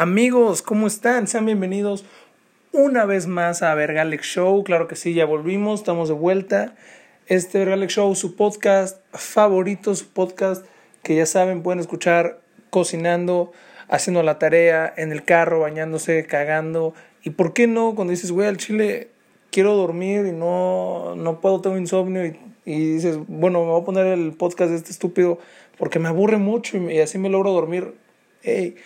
Amigos, ¿cómo están? Sean bienvenidos una vez más a Vergalex Show. Claro que sí, ya volvimos, estamos de vuelta. Este Vergalex Show, su podcast favorito, su podcast que ya saben, pueden escuchar cocinando, haciendo la tarea, en el carro, bañándose, cagando. ¿Y por qué no? Cuando dices, güey, al chile quiero dormir y no, no puedo, tengo insomnio y, y dices, bueno, me voy a poner el podcast de este estúpido porque me aburre mucho y, y así me logro dormir. Hey,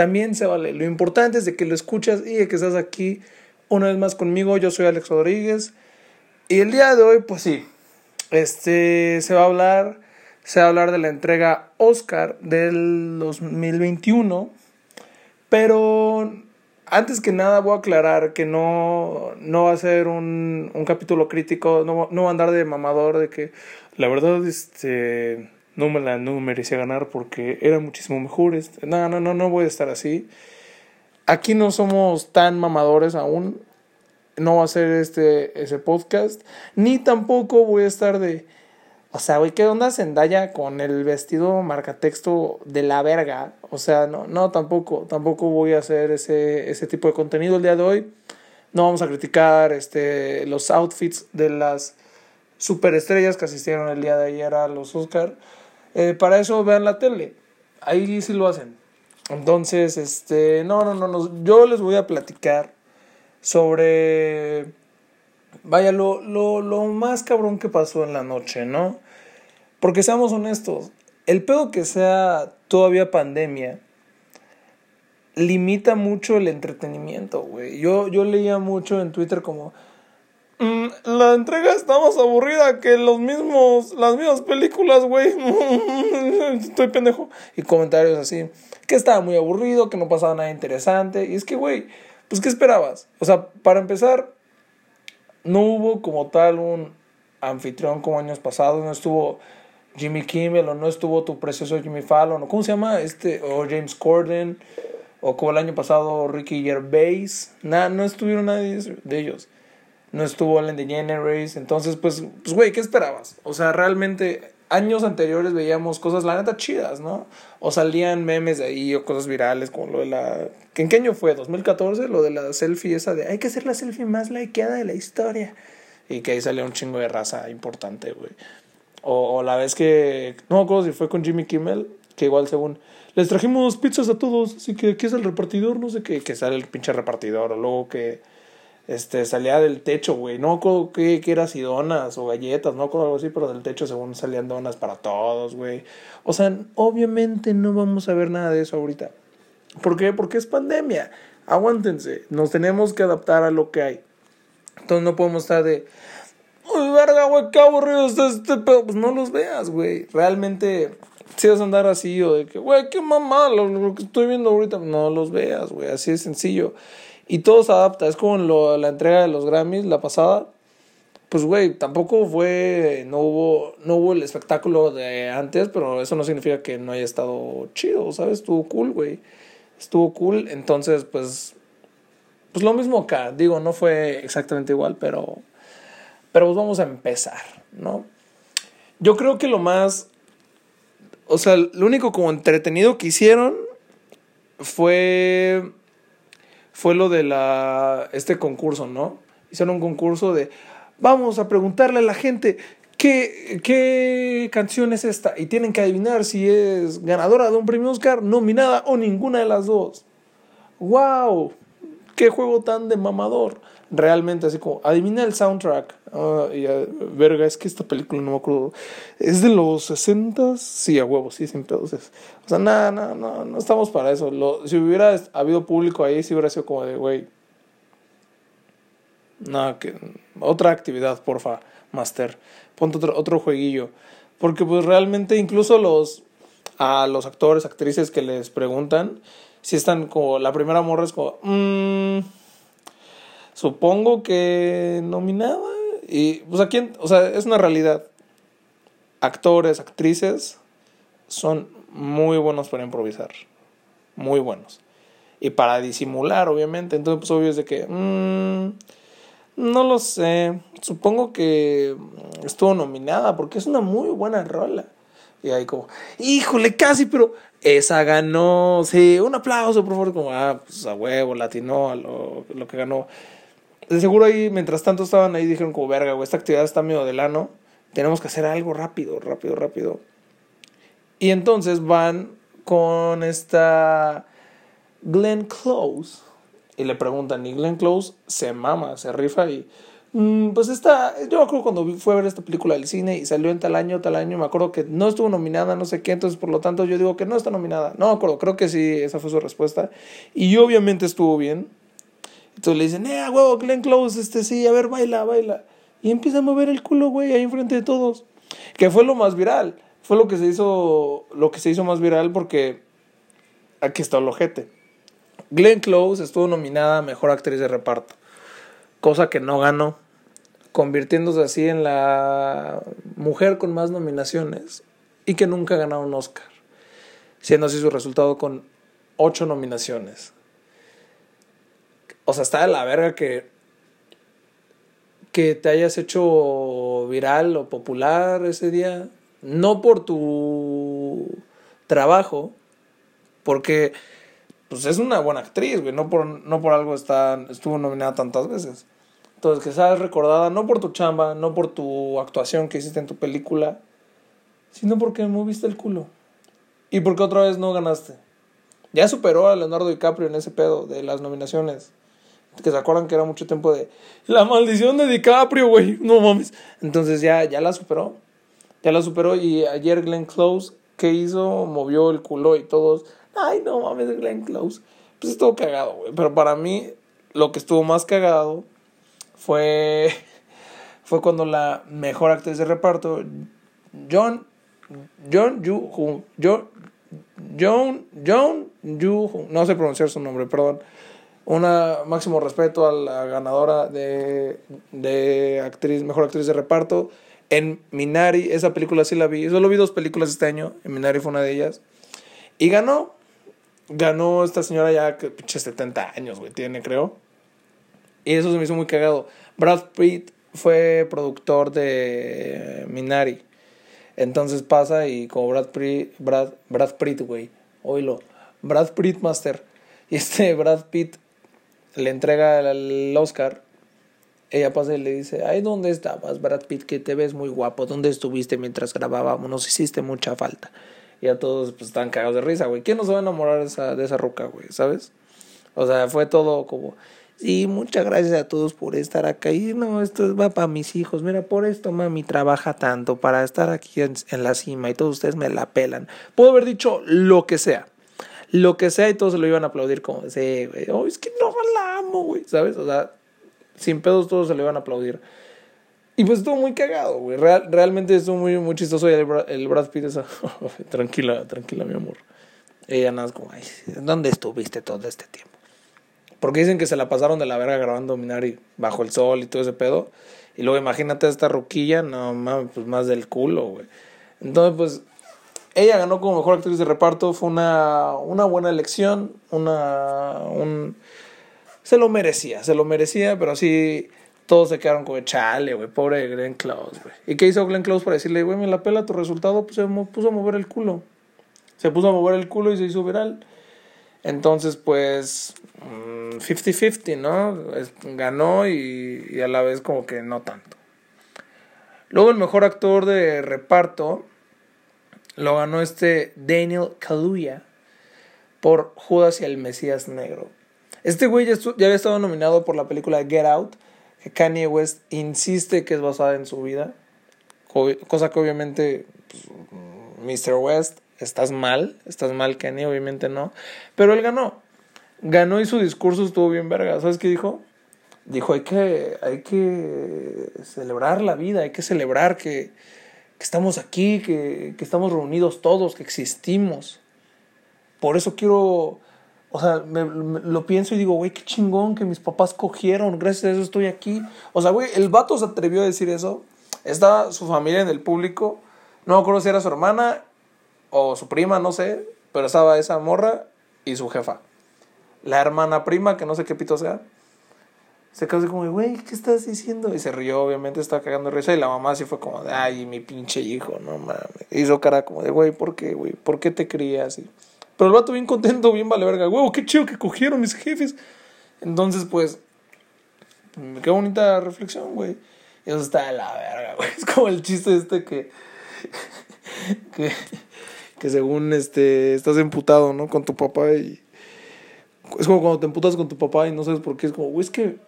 también se vale. Lo importante es de que lo escuchas y de que estás aquí una vez más conmigo. Yo soy Alex Rodríguez. Y el día de hoy, pues sí, este, se va a hablar, se va a hablar de la entrega Oscar del 2021. Pero antes que nada voy a aclarar que no, no va a ser un, un capítulo crítico, no, no va a andar de mamador de que la verdad, este no me la no merecía ganar porque era muchísimo mejor. No, no, no, no voy a estar así. Aquí no somos tan mamadores aún. No va a ser este ese podcast. Ni tampoco voy a estar de. O sea, güey, ¿qué onda Zendaya con el vestido marcatexto de la verga? O sea, no, no, tampoco, tampoco voy a hacer ese, ese tipo de contenido el día de hoy. No vamos a criticar este, los outfits de las superestrellas que asistieron el día de ayer a los Oscar. Eh, para eso vean la tele. Ahí sí lo hacen. Entonces, este, no, no, no, no, yo les voy a platicar sobre, vaya, lo, lo, lo más cabrón que pasó en la noche, ¿no? Porque seamos honestos, el pedo que sea todavía pandemia limita mucho el entretenimiento, güey. Yo, yo leía mucho en Twitter como, la entrega está más aburrida que los mismos, las mismas películas, güey. Estoy pendejo. Y comentarios así, que estaba muy aburrido, que no pasaba nada interesante. Y es que, güey, pues, ¿qué esperabas? O sea, para empezar, no hubo como tal un anfitrión como años pasados, no estuvo Jimmy Kimmel o no estuvo tu precioso Jimmy Fallon o cómo se llama este o James Corden o como el año pasado Ricky Gervais, nada, no estuvieron nadie de ellos no estuvo Ellen DeGeneres, entonces pues, pues güey, ¿qué esperabas? O sea, realmente años anteriores veíamos cosas, la neta, chidas, ¿no? O salían memes de ahí o cosas virales como lo de la... ¿En qué año fue? ¿2014? Lo de la selfie esa de hay que hacer la selfie más likeada de la historia. Y que ahí salía un chingo de raza importante, güey. O, o, la vez que... No me acuerdo si fue con Jimmy Kimmel, que igual según... Les trajimos pizzas a todos, así que aquí es el repartidor, no sé qué, que sale el pinche repartidor, o luego que este, salía del techo, güey. No acuerdo qué, era, si donas o galletas, no acuerdo algo así, pero del techo según salían donas para todos, güey. O sea, obviamente no vamos a ver nada de eso ahorita. ¿Por qué? Porque es pandemia. Aguántense. Nos tenemos que adaptar a lo que hay. Entonces no podemos estar de. Uy, verga, güey, qué aburrido está este pedo. Pues no los veas, güey. Realmente, si vas a andar así o de que, güey, qué mamá, lo, lo que estoy viendo ahorita. No los veas, güey. Así de sencillo. Y todo se adapta. Es como lo, la entrega de los Grammys, la pasada. Pues, güey, tampoco fue. No hubo, no hubo el espectáculo de antes, pero eso no significa que no haya estado chido, ¿sabes? Estuvo cool, güey. Estuvo cool. Entonces, pues. Pues lo mismo acá. Digo, no fue exactamente igual, pero. Pero pues vamos a empezar, ¿no? Yo creo que lo más. O sea, lo único como entretenido que hicieron fue fue lo de la, este concurso, ¿no? Hicieron un concurso de, vamos a preguntarle a la gente qué, qué canción es esta y tienen que adivinar si es ganadora de un premio Oscar, nominada o ninguna de las dos. ¡Wow! ¡Qué juego tan de mamador! Realmente, así como, adivina el soundtrack. Uh, y, uh, verga, es que esta película no me acuerdo. ¿Es de los 60? Sí, a huevo, sí, sin pedos. O sea, nada, nada, no, no estamos para eso. Si hubiera habido público ahí, sí hubiera sido como de, güey. No, que otra actividad, porfa, Master. Ponte otro, otro jueguillo. Porque pues realmente incluso los a los actores, actrices que les preguntan, si están como, la primera morra es como, mmm, supongo que nominada. Y pues aquí, o sea, es una realidad. Actores, actrices son muy buenos para improvisar. Muy buenos. Y para disimular, obviamente. Entonces, pues obvio es de que... Mmm, no lo sé. Supongo que estuvo nominada porque es una muy buena rola. Y ahí como, híjole, casi, pero esa ganó. Sí, un aplauso, por favor. Como, ah, pues a huevo, latino a lo, lo que ganó. De seguro ahí, mientras tanto estaban ahí, dijeron verga, esta actividad está medio de lano. Tenemos que hacer algo rápido, rápido, rápido. Y entonces van con esta Glenn Close. Y le preguntan, y Glenn Close se mama, se rifa y Mm, pues esta, yo me acuerdo cuando fue a ver esta película del cine y salió en tal año, tal año, me acuerdo que no estuvo nominada, no sé qué, entonces por lo tanto yo digo que no está nominada. No me acuerdo, creo que sí, esa fue su respuesta. Y obviamente estuvo bien. Entonces le dicen, eh, huevo, Glenn Close, este sí, a ver, baila, baila. Y empieza a mover el culo, güey, ahí enfrente de todos. Que fue lo más viral. Fue lo que se hizo, lo que se hizo más viral porque aquí está el ojete. Glenn Close estuvo nominada a Mejor Actriz de Reparto cosa que no ganó, convirtiéndose así en la mujer con más nominaciones y que nunca ha ganado un Oscar, siendo así su resultado con ocho nominaciones. O sea, está de la verga que, que te hayas hecho viral o popular ese día, no por tu trabajo, porque pues es una buena actriz, güey, no por, no por algo está, estuvo nominada tantas veces. Entonces, que seas recordada no por tu chamba, no por tu actuación que hiciste en tu película, sino porque moviste el culo. Y porque otra vez no ganaste. Ya superó a Leonardo DiCaprio en ese pedo de las nominaciones. Que se acuerdan que era mucho tiempo de la maldición de DiCaprio, güey. No mames. Entonces ya, ya la superó. Ya la superó. Y ayer Glenn Close, ¿qué hizo? Movió el culo y todos ay, no mames, Glenn Close. Pues estuvo cagado, güey. Pero para mí, lo que estuvo más cagado fue, fue cuando la mejor actriz de reparto, John, John Yu John, John, John Yu no sé pronunciar su nombre, perdón. Un máximo respeto a la ganadora de, de actriz, mejor actriz de reparto. En Minari, esa película sí la vi. Solo vi dos películas este año. En Minari fue una de ellas. Y ganó ganó esta señora ya que pinche 70 años, güey, tiene, creo. Y eso se me hizo muy cagado. Brad Pitt fue productor de Minari. Entonces pasa y como Brad Pitt, Brad, Brad Pitt, güey, oílo, Brad Pitt Master. Y este Brad Pitt le entrega el Oscar. Ella pasa y le dice, ay, ¿dónde estabas, Brad Pitt? Que te ves muy guapo. ¿Dónde estuviste mientras grabábamos? Nos hiciste mucha falta. Y a todos pues están cagados de risa, güey. ¿Quién no se va a enamorar de esa, de esa ruca, güey? ¿Sabes? O sea, fue todo como, sí, muchas gracias a todos por estar acá. Y no, esto va para mis hijos. Mira, por esto mami trabaja tanto para estar aquí en, la cima y todos ustedes me la pelan. Puedo haber dicho lo que sea. Lo que sea y todos se lo iban a aplaudir como, sí, güey, oh, es que no la amo, güey, ¿sabes? O sea, sin pedos todos se lo iban a aplaudir. Y pues estuvo muy cagado, güey. Real, realmente estuvo muy, muy chistoso. Y el, el Brad Pitt es, tranquila, tranquila, mi amor. Ella nada como, ay, ¿dónde estuviste todo este tiempo? Porque dicen que se la pasaron de la verga grabando Minari bajo el sol y todo ese pedo. Y luego imagínate esta ruquilla, no mames, pues más del culo, güey. Entonces, pues, ella ganó como mejor actriz de reparto. Fue una, una buena elección. Una. Un, se lo merecía, se lo merecía, pero sí todos se quedaron como, chale, güey, pobre Glenn Close, güey. ¿Y qué hizo Glenn Close para decirle, güey, me la pela tu resultado? Pues se puso a mover el culo. Se puso a mover el culo y se hizo viral. Entonces, pues, 50-50, mm, ¿no? ganó y, y, a la vez como que no tanto. Luego el mejor actor de reparto lo ganó este Daniel Kaluuya por Judas y el Mesías Negro. Este güey ya, ya había estado nominado por la película Get Out que Kanye West insiste que es basada en su vida, cosa que obviamente Mr. Pues, West, estás mal, estás mal Kanye, obviamente no, pero él ganó, ganó y su discurso estuvo bien verga, ¿sabes qué dijo? Dijo, hay que, hay que celebrar la vida, hay que celebrar que, que estamos aquí, que, que estamos reunidos todos, que existimos. Por eso quiero o sea, me, lo pienso y digo, güey, qué chingón que mis papás cogieron, gracias a eso estoy aquí. O sea, güey, el vato se atrevió a decir eso. Estaba su familia en el público, no me acuerdo si era su hermana o su prima, no sé, pero estaba esa morra y su jefa. La hermana prima, que no sé qué pito sea. Se quedó así como, güey, ¿qué estás diciendo? Y se rió, obviamente, estaba cagando risa. Y la mamá sí fue como de, ay, mi pinche hijo, no mames. Hizo cara como de, güey, ¿por qué, güey? ¿Por qué te crías así? Pero el vato bien contento, bien vale verga. Güey, qué chido que cogieron mis jefes. Entonces, pues, qué bonita reflexión, güey. Y eso está de la verga, güey. Es como el chiste este que. que, que según este estás emputado, ¿no? Con tu papá y. Es como cuando te emputas con tu papá y no sabes por qué. Es como, güey, es que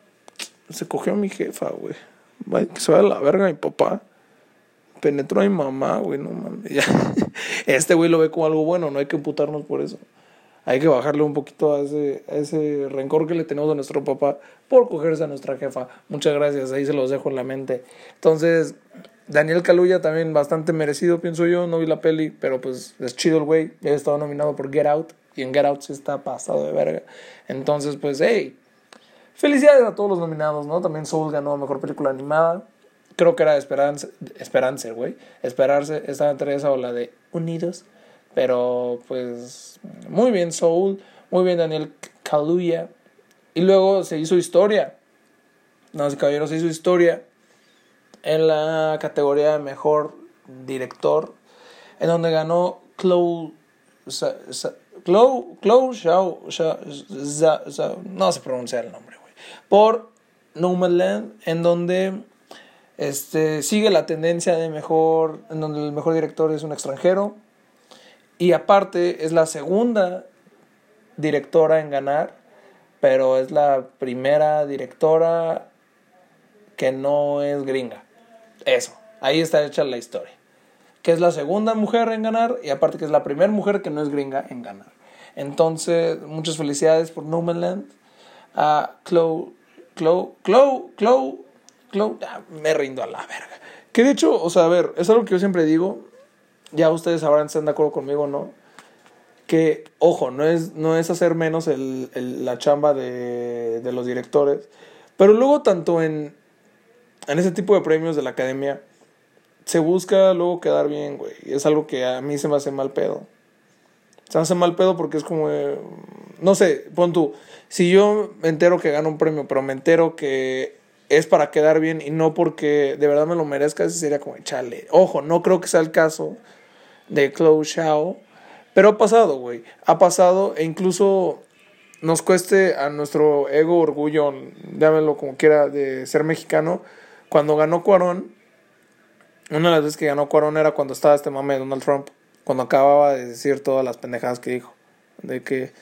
se cogió a mi jefa, güey. Que se vaya a la verga mi papá. Penetró a mi mamá, güey, no mames. Este güey lo ve como algo bueno, no hay que emputarnos por eso. Hay que bajarle un poquito a ese, a rencor que le tenemos a nuestro papá por cogerse a nuestra jefa. Muchas gracias, ahí se los dejo en la mente. Entonces, Daniel Kaluuya también bastante merecido, pienso yo. No vi la peli, pero pues es chido el güey. Ya estado nominado por Get Out. Y en Get Out sí está pasado de verga. Entonces, pues, hey, Felicidades a todos los nominados, ¿no? También Soul ganó Mejor Película Animada. Creo que era Esperanza, Esperanza, güey. Esperarse, estaba entre esa o la de Unidos. Pero, pues, muy bien Soul, muy bien Daniel Kaluuya. Y luego se hizo historia. No, sé, caballero, se hizo historia en la categoría de Mejor Director, en donde ganó Chloe Chloe, Chloe Shao, no se pronuncia el nombre por Nomadland, en donde este, sigue la tendencia de mejor, en donde el mejor director es un extranjero. Y aparte es la segunda directora en ganar, pero es la primera directora que no es gringa. Eso, ahí está hecha la historia. Que es la segunda mujer en ganar y aparte que es la primera mujer que no es gringa en ganar. Entonces, muchas felicidades por Nomadland a Chloe, Chloe, Chloe, Chloe, Chloe, me rindo a la verga. Que de hecho, o sea, a ver, es algo que yo siempre digo, ya ustedes sabrán si están de acuerdo conmigo o no, que, ojo, no es, no es hacer menos el, el, la chamba de, de los directores, pero luego tanto en, en ese tipo de premios de la academia, se busca luego quedar bien, güey. Es algo que a mí se me hace mal pedo. Se hace mal pedo porque es como, no sé, pon tú, si yo me entero que gano un premio, pero me entero que es para quedar bien y no porque de verdad me lo merezca, ese sería como, chale. Ojo, no creo que sea el caso de Chloe Shao, pero ha pasado, güey. Ha pasado e incluso nos cueste a nuestro ego, orgullo, llámenlo como quiera, de ser mexicano. Cuando ganó Cuarón, una de las veces que ganó Cuarón era cuando estaba este mame Donald Trump, cuando acababa de decir todas las pendejadas que dijo. De que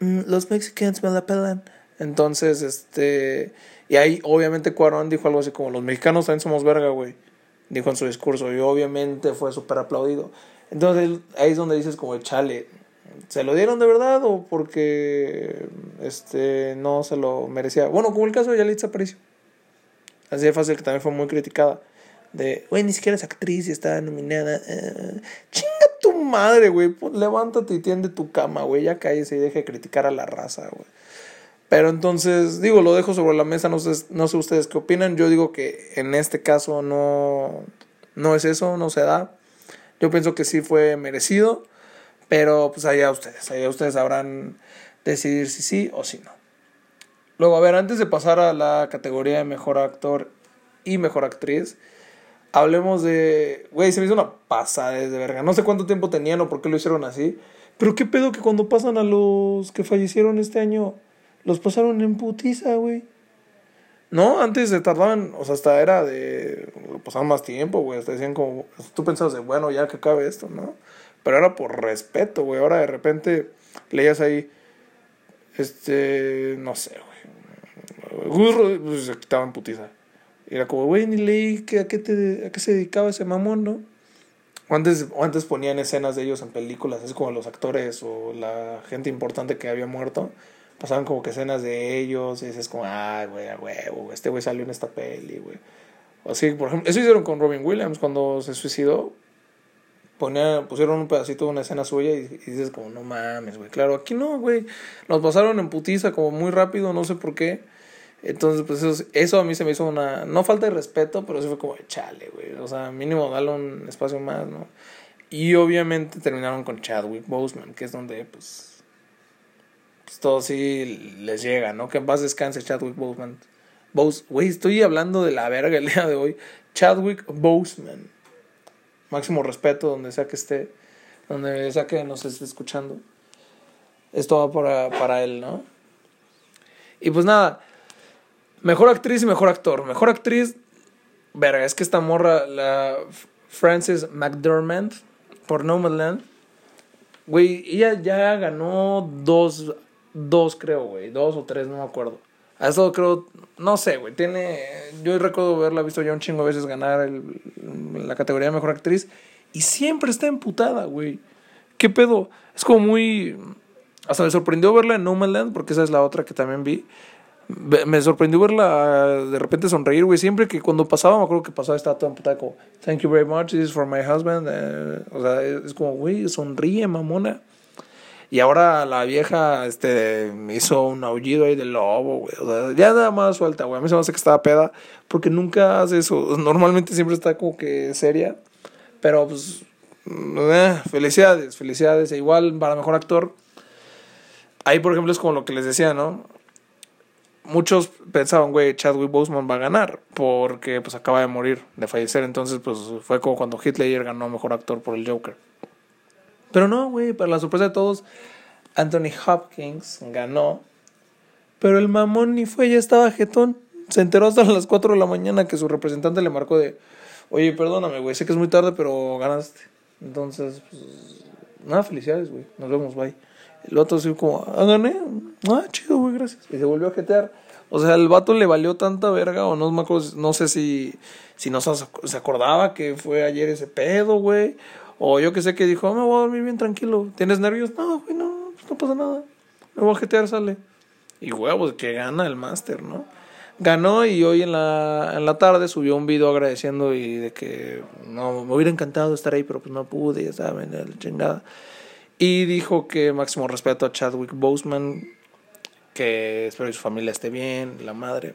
Mm, los mexicanos me la pelan. Entonces, este. Y ahí, obviamente, Cuarón dijo algo así como: Los mexicanos también somos verga, güey. Dijo en su discurso. Y obviamente fue súper aplaudido. Entonces, ahí es donde dices, como, chale. ¿Se lo dieron de verdad o porque este no se lo merecía? Bueno, como el caso de Yalitza Aparicio. Así de fácil que también fue muy criticada. De, güey, ni siquiera es actriz y está nominada. Uh, tu madre, güey. Levántate y tiende tu cama, güey. Ya cállese y deje de criticar a la raza, güey. Pero entonces, digo, lo dejo sobre la mesa. No sé, no sé ustedes qué opinan. Yo digo que en este caso no, no es eso, no se da. Yo pienso que sí fue merecido. Pero pues allá ustedes, allá ustedes sabrán decidir si sí o si no. Luego, a ver, antes de pasar a la categoría de mejor actor y mejor actriz, hablemos de. Güey, se me hizo una pasada de verga. No sé cuánto tiempo tenían o por qué lo hicieron así. Pero qué pedo que cuando pasan a los que fallecieron este año, los pasaron en putiza, güey. No, antes se tardaban, o sea, hasta era de. Pasaban más tiempo, güey. Hasta decían como. Tú pensabas de, bueno, ya que acabe esto, ¿no? Pero era por respeto, güey. Ahora de repente leías ahí. Este. No sé, güey. Pues se quitaban putiza. Era como, güey, ni leí que, a, qué te, a qué se dedicaba ese mamón, ¿no? antes, antes ponían escenas de ellos en películas, es como los actores o la gente importante que había muerto. Pasaban como que escenas de ellos y dices como, ah, güey, a huevo, este güey salió en esta peli, güey. Así, por ejemplo, eso hicieron con Robin Williams cuando se suicidó. Ponía, pusieron un pedacito de una escena suya y, y dices como, no mames, güey. Claro, aquí no, güey. Nos pasaron en putiza como muy rápido, no sé por qué. Entonces, pues eso, eso, a mí se me hizo una, no falta de respeto, pero sí fue como, chale, güey, o sea, mínimo darle un espacio más, ¿no? Y obviamente terminaron con Chadwick Boseman, que es donde, pues, pues todo sí les llega, ¿no? Que en paz descanse Chadwick Boseman. Bose, güey, estoy hablando de la verga el día de hoy. Chadwick Boseman. Máximo respeto donde sea que esté, donde sea que nos esté escuchando. Esto va para, para él, ¿no? Y pues nada, mejor actriz y mejor actor. Mejor actriz, verga, es que esta morra, la Frances McDermott, por Nomadland, güey, ella ya ganó dos, dos creo, güey, dos o tres, no me acuerdo. Ha estado, creo, no sé, güey, tiene, yo recuerdo haberla visto ya un chingo de veces ganar la categoría de mejor actriz y siempre está emputada, güey. ¿Qué pedo? Es como muy... Hasta me sorprendió verla en No Land, porque esa es la otra que también vi. Me sorprendió verla de repente sonreír, güey. Siempre que cuando pasaba, me acuerdo que pasaba, estaba toda emputada como, thank you very much, this is for my husband. Eh, o sea, es como, güey, sonríe, mamona. Y ahora la vieja este, hizo un aullido ahí de lobo, güey. O sea, ya nada más suelta, güey. A mí se me hace que estaba peda. Porque nunca hace eso. Normalmente siempre está como que seria. Pero pues. Eh, felicidades, felicidades. E igual para mejor actor. Ahí, por ejemplo, es como lo que les decía, ¿no? Muchos pensaban, güey, Chadwick Boseman va a ganar. Porque pues acaba de morir, de fallecer. Entonces, pues fue como cuando Hitler ganó mejor actor por el Joker. Pero no, güey, para la sorpresa de todos, Anthony Hopkins ganó. Pero el mamón ni fue, ya estaba jetón. Se enteró hasta las 4 de la mañana que su representante le marcó de, oye, perdóname, güey, sé que es muy tarde, pero ganaste. Entonces, pues, nada, felicidades, güey, nos vemos, bye. El otro así como, ah, gané, ah, chido, güey, gracias. Y se volvió a jetear. O sea, el vato le valió tanta verga, o no me acuerdo, no sé si, si no se acordaba que fue ayer ese pedo, güey. O yo que sé que dijo, me voy a dormir bien tranquilo. ¿Tienes nervios? No, güey, no, pues no pasa nada. Me voy a jetear, sale. Y huevos, que gana el máster, ¿no? Ganó y hoy en la, en la tarde subió un video agradeciendo y de que no, me hubiera encantado estar ahí, pero pues no pude, ya saben, la chingada. Y dijo que máximo respeto a Chadwick Boseman, que espero que su familia esté bien, la madre.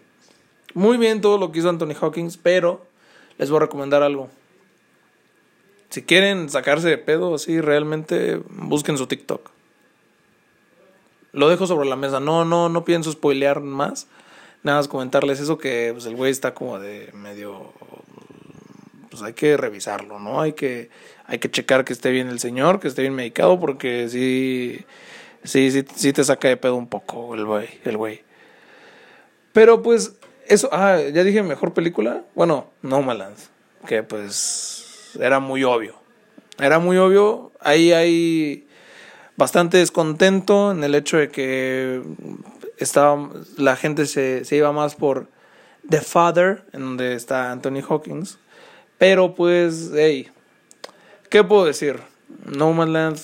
Muy bien todo lo que hizo Anthony Hawkins, pero les voy a recomendar algo. Si quieren sacarse de pedo así, realmente busquen su TikTok. Lo dejo sobre la mesa. No, no, no pienso spoilear más. Nada más comentarles eso que pues, el güey está como de medio. Pues hay que revisarlo, ¿no? Hay que, hay que checar que esté bien el señor, que esté bien medicado, porque sí, sí, sí, te saca de pedo un poco el güey, el güey. Pero pues, eso, ah, ya dije mejor película. Bueno, No Nomadland, que pues era muy obvio. Era muy obvio. Ahí hay bastante descontento en el hecho de que estaba, la gente se, se iba más por The Father, en donde está Anthony Hawkins. Pero pues, hey, ¿qué puedo decir? No Man's Land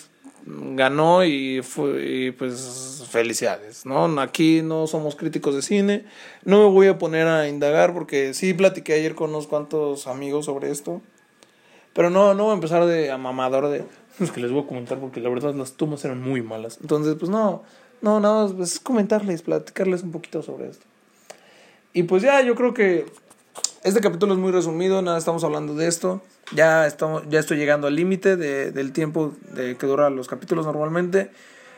ganó y, fue, pues felicidades, ¿no? Aquí no somos críticos de cine, no me voy a poner a indagar porque sí platiqué ayer con unos cuantos amigos sobre esto pero no, no voy a empezar de amamador de... Es que les voy a comentar porque la verdad las tomas eran muy malas. Entonces, pues no, no, nada más pues, comentarles, platicarles un poquito sobre esto. Y pues ya, yo creo que este capítulo es muy resumido, nada, estamos hablando de esto. Ya, estamos, ya estoy llegando al límite de, del tiempo de que duran los capítulos normalmente.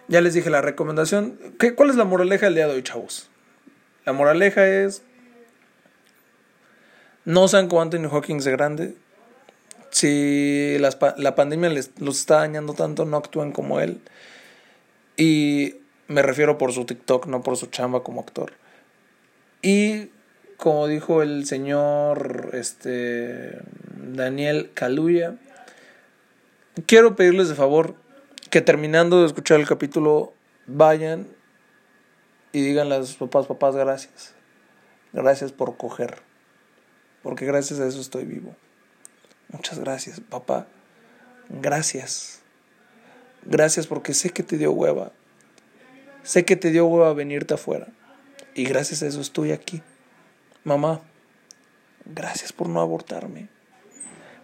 Ya les dije la recomendación. ¿Qué, ¿Cuál es la moraleja del día de hoy, chavos? La moraleja es... No sean como Anthony Hawking de grande si la pandemia les, los está dañando tanto, no actúen como él. Y me refiero por su TikTok, no por su chamba como actor. Y como dijo el señor este, Daniel Kaluya, quiero pedirles de favor que terminando de escuchar el capítulo vayan y digan a sus papás, papás, gracias. Gracias por coger. Porque gracias a eso estoy vivo. Muchas gracias, papá. Gracias. Gracias porque sé que te dio hueva. Sé que te dio hueva venirte afuera. Y gracias a eso estoy aquí. Mamá, gracias por no abortarme.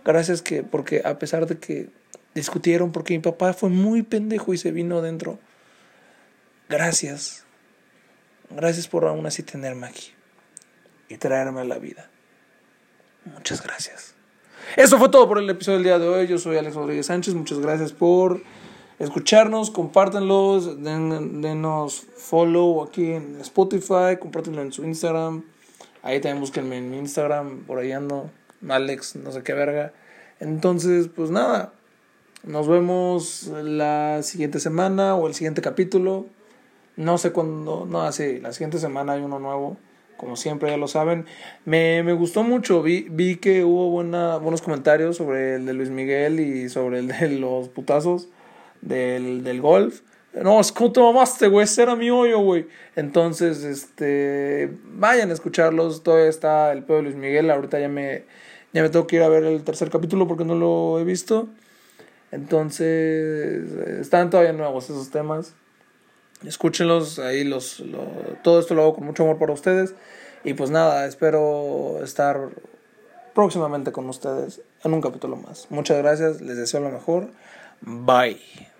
Gracias que, porque a pesar de que discutieron, porque mi papá fue muy pendejo y se vino adentro. Gracias. Gracias por aún así tenerme aquí y traerme a la vida. Muchas gracias. Eso fue todo por el episodio del día de hoy. Yo soy Alex Rodríguez Sánchez. Muchas gracias por escucharnos. Compártanlos. denos follow aquí en Spotify. Compártanlo en su Instagram. Ahí también búsquenme en mi Instagram, por ahí ando, Alex, no sé qué verga. Entonces, pues nada, nos vemos la siguiente semana o el siguiente capítulo. No sé cuándo, no, sí, la siguiente semana hay uno nuevo, como siempre ya lo saben. Me, me gustó mucho, vi, vi que hubo buena, buenos comentarios sobre el de Luis Miguel y sobre el de los putazos del, del golf. No, es como te mamaste, güey, ese era mi hoyo, güey. Entonces, este, vayan a escucharlos, todavía está el pedo de Luis Miguel, ahorita ya me, ya me tengo que ir a ver el tercer capítulo porque no lo he visto. Entonces, están todavía nuevos esos temas. Escúchenlos, ahí los, todo esto lo hago con mucho amor para ustedes. Y pues nada, espero estar próximamente con ustedes en un capítulo más. Muchas gracias, les deseo lo mejor. Bye.